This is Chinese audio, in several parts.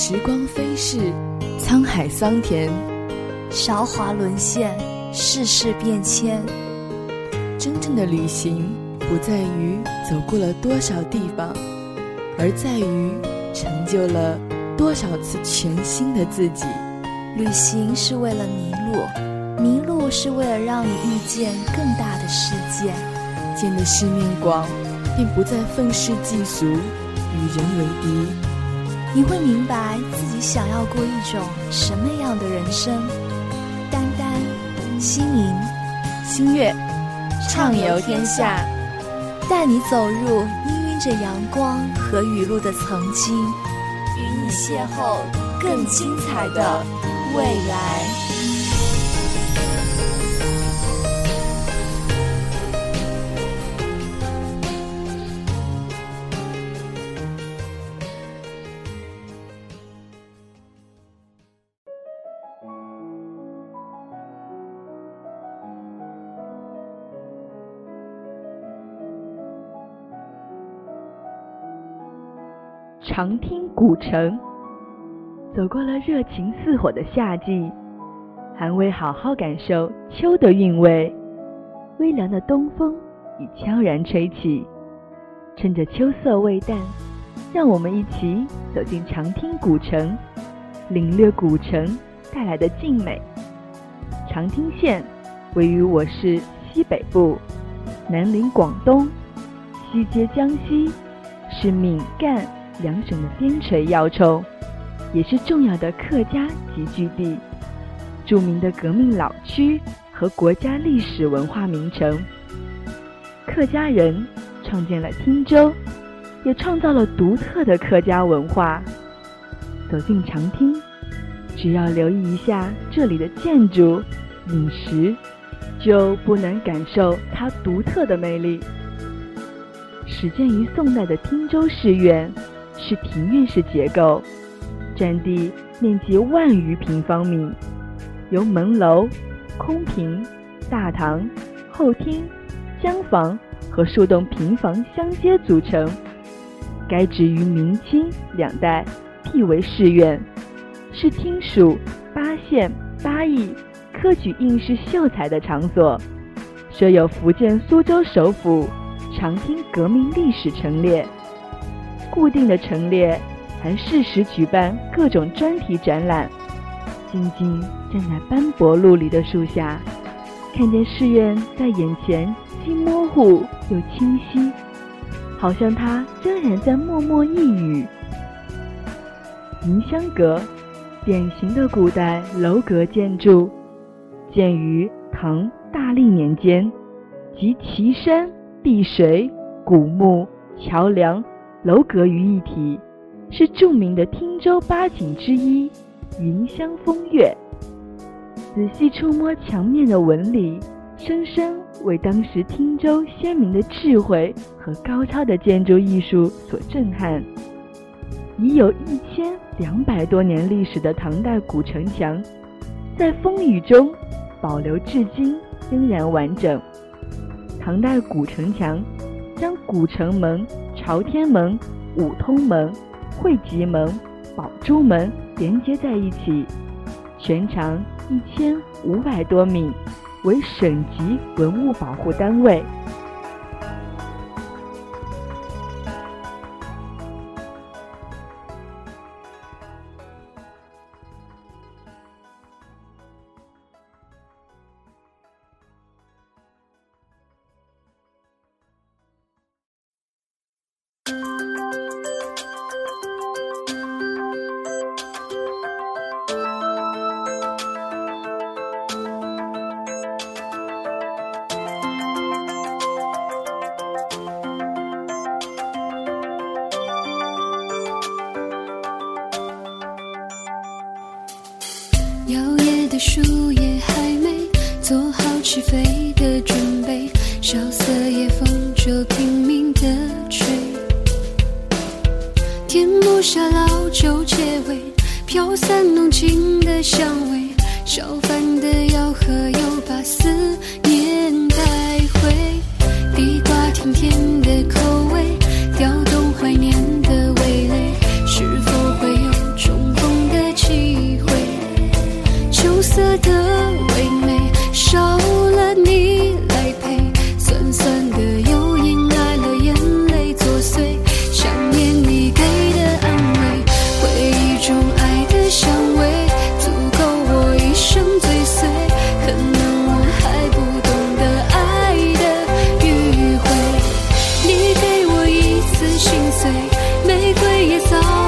时光飞逝，沧海桑田，韶华沦陷，世事变迁。真正的旅行不在于走过了多少地方，而在于成就了多少次全新的自己。旅行是为了迷路，迷路是为了让你遇见更大的世界。见的世面广，便不再愤世嫉俗，与人为敌。你会明白自己想要过一种什么样的人生。丹丹、心莹、心月，畅游天下，带你走入氤氲着阳光和雨露的曾经，与你邂逅更精彩的未来。长汀古城，走过了热情似火的夏季，还未好好感受秋的韵味。微凉的东风已悄然吹起，趁着秋色未淡，让我们一起走进长汀古城，领略古城带来的静美。长汀县位于我市西北部，南临广东，西接江西，是闽赣。两省的边陲要冲，也是重要的客家集聚地，著名的革命老区和国家历史文化名城。客家人创建了汀州，也创造了独特的客家文化。走进长汀，只要留意一下这里的建筑、饮食，就不难感受它独特的魅力。始建于宋代的汀州市院。是庭院式结构，占地面积万余平方米，由门楼、空坪、大堂、后厅、厢房和数栋平房相接组成。该址于明清两代辟为市院，是厅属八县八邑科举应试秀才的场所，设有福建苏州首府长汀革命历史陈列。固定的陈列，还适时举办各种专题展览。静静站在斑驳陆离的树下，看见寺院在眼前，既模糊又清晰，好像它仍然在默默一语。迎香阁，典型的古代楼阁建筑，建于唐大历年间，集奇山碧水、古木、桥梁。楼阁于一体，是著名的汀州八景之一——云香风月。仔细触摸墙面的纹理，深深为当时汀州鲜明的智慧和高超的建筑艺术所震撼。已有一千两百多年历史的唐代古城墙，在风雨中保留至今，仍然完整。唐代古城墙将古城门。朝天门、五通门、汇集门、宝珠门连接在一起，全长一千五百多米，为省级文物保护单位。树叶还没做好起飞的准备，萧瑟夜风就拼命的吹。天幕下老酒结尾，飘散浓情的香味，小贩的吆喝又把思心碎玫瑰也早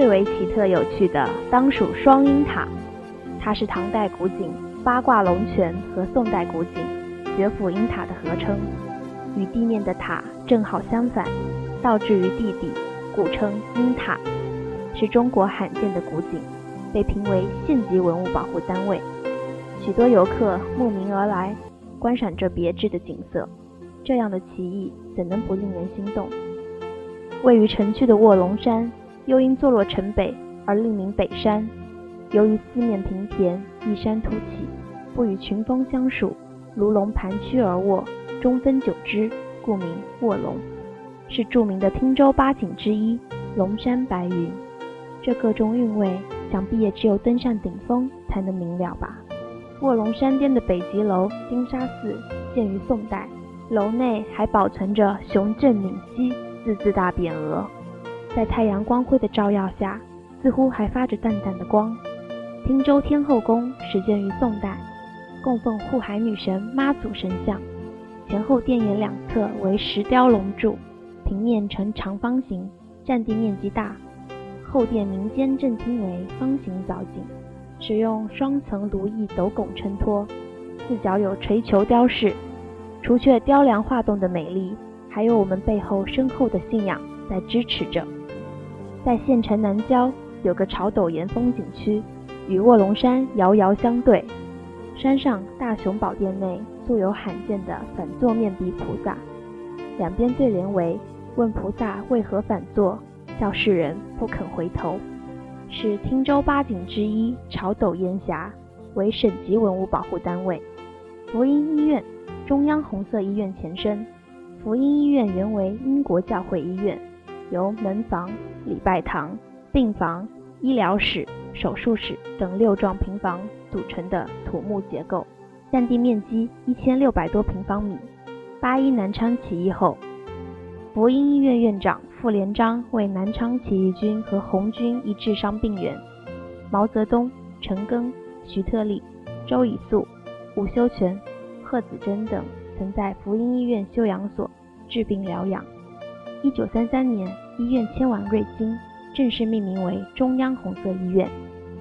最为奇特有趣的当属双鹰塔，它是唐代古井八卦龙泉和宋代古井绝府鹰塔的合称，与地面的塔正好相反，倒置于地底，故称鹰塔，是中国罕见的古井，被评为县级文物保护单位。许多游客慕名而来，观赏这别致的景色。这样的奇异，怎能不令人心动？位于城区的卧龙山，又因坐落城北而另名北山。由于四面平田，一山突起，不与群峰相属，如龙盘曲而卧，中分九支，故名卧龙。是著名的汀州八景之一——龙山白云。这个中韵味，想必也只有登上顶峰才能明了吧。卧龙山巅的北极楼金沙寺，建于宋代。楼内还保存着“雄镇闽西”字字大匾额，在太阳光辉的照耀下，似乎还发着淡淡的光。汀州天后宫始建于宋代，供奉护海女神妈祖神像，前后殿檐两侧为石雕龙柱，平面呈长方形，占地面积大。后殿民间正厅为方形藻井，使用双层如意斗拱衬托，四角有垂球雕饰。除却雕梁画栋的美丽，还有我们背后深厚的信仰在支持着。在县城南郊有个朝斗岩风景区，与卧龙山遥遥相对。山上大雄宝殿内素有罕见的反坐面壁菩萨，两边对联为“问菩萨为何反坐，叫世人不肯回头”，是汀州八景之一朝斗烟峡，为省级文物保护单位。福音医院。中央红色医院前身，福音医院原为英国教会医院，由门房、礼拜堂、病房、医疗室、手术室等六幢平房组成的土木结构，占地面积一千六百多平方米。八一南昌起义后，福音医院院长傅连璋为南昌起义军和红军一治伤病员，毛泽东、陈赓、徐特立、周以粟、吴修权。贺子珍等曾在福音医院休养所治病疗养。一九三三年，医院迁往瑞金，正式命名为中央红色医院，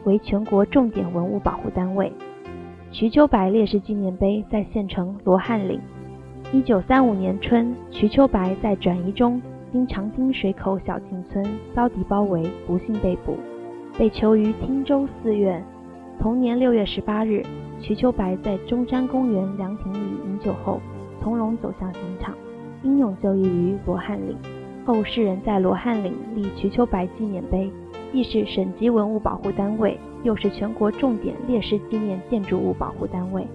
为全国重点文物保护单位。瞿秋白烈士纪念碑在县城罗汉岭。一九三五年春，瞿秋白在转移中经长汀水口小径村遭敌包围，不幸被捕，被囚于汀州寺院。同年六月十八日。瞿秋白在中山公园凉亭里饮酒后，从容走向刑场，英勇就义于罗汉岭。后世人在罗汉岭立瞿秋白纪念碑，既是省级文物保护单位，又是全国重点烈士纪念建筑物保护单位。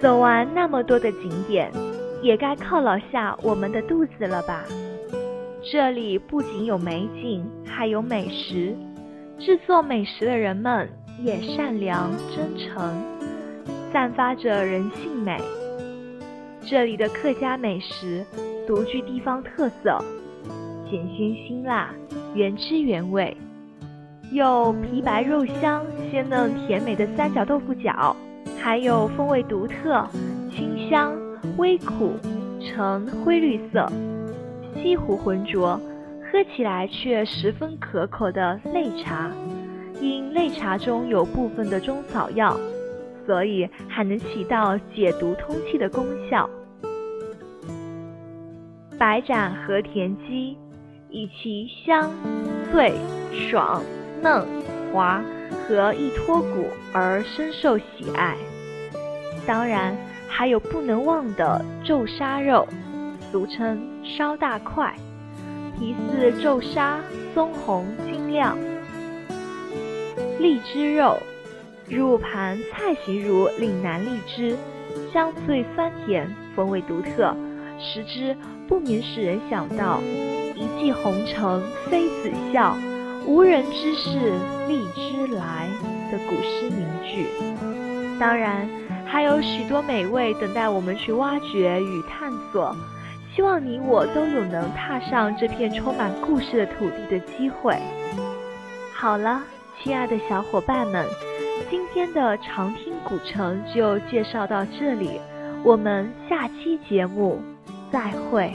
走完那么多的景点，也该犒劳下我们的肚子了吧？这里不仅有美景，还有美食。制作美食的人们也善良真诚，散发着人性美。这里的客家美食独具地方特色，咸鲜辛辣，原汁原味，有皮白肉香、鲜嫩甜美的三角豆腐角。还有风味独特、清香、微苦、呈灰绿色、西湖浑浊，喝起来却十分可口的擂茶。因擂茶中有部分的中草药，所以还能起到解毒通气的功效。白斩和田鸡，以其香、脆、爽、嫩、滑和易脱骨而深受喜爱。当然，还有不能忘的皱沙肉，俗称烧大块，皮似皱沙，棕红晶亮。荔枝肉，入盘菜形如岭南荔枝，香脆酸甜，风味独特，食之不免使人想到“一骑红尘妃子笑，无人知是荔枝来”的古诗名句。当然。还有许多美味等待我们去挖掘与探索，希望你我都有能踏上这片充满故事的土地的机会。好了，亲爱的小伙伴们，今天的长听古城就介绍到这里，我们下期节目再会。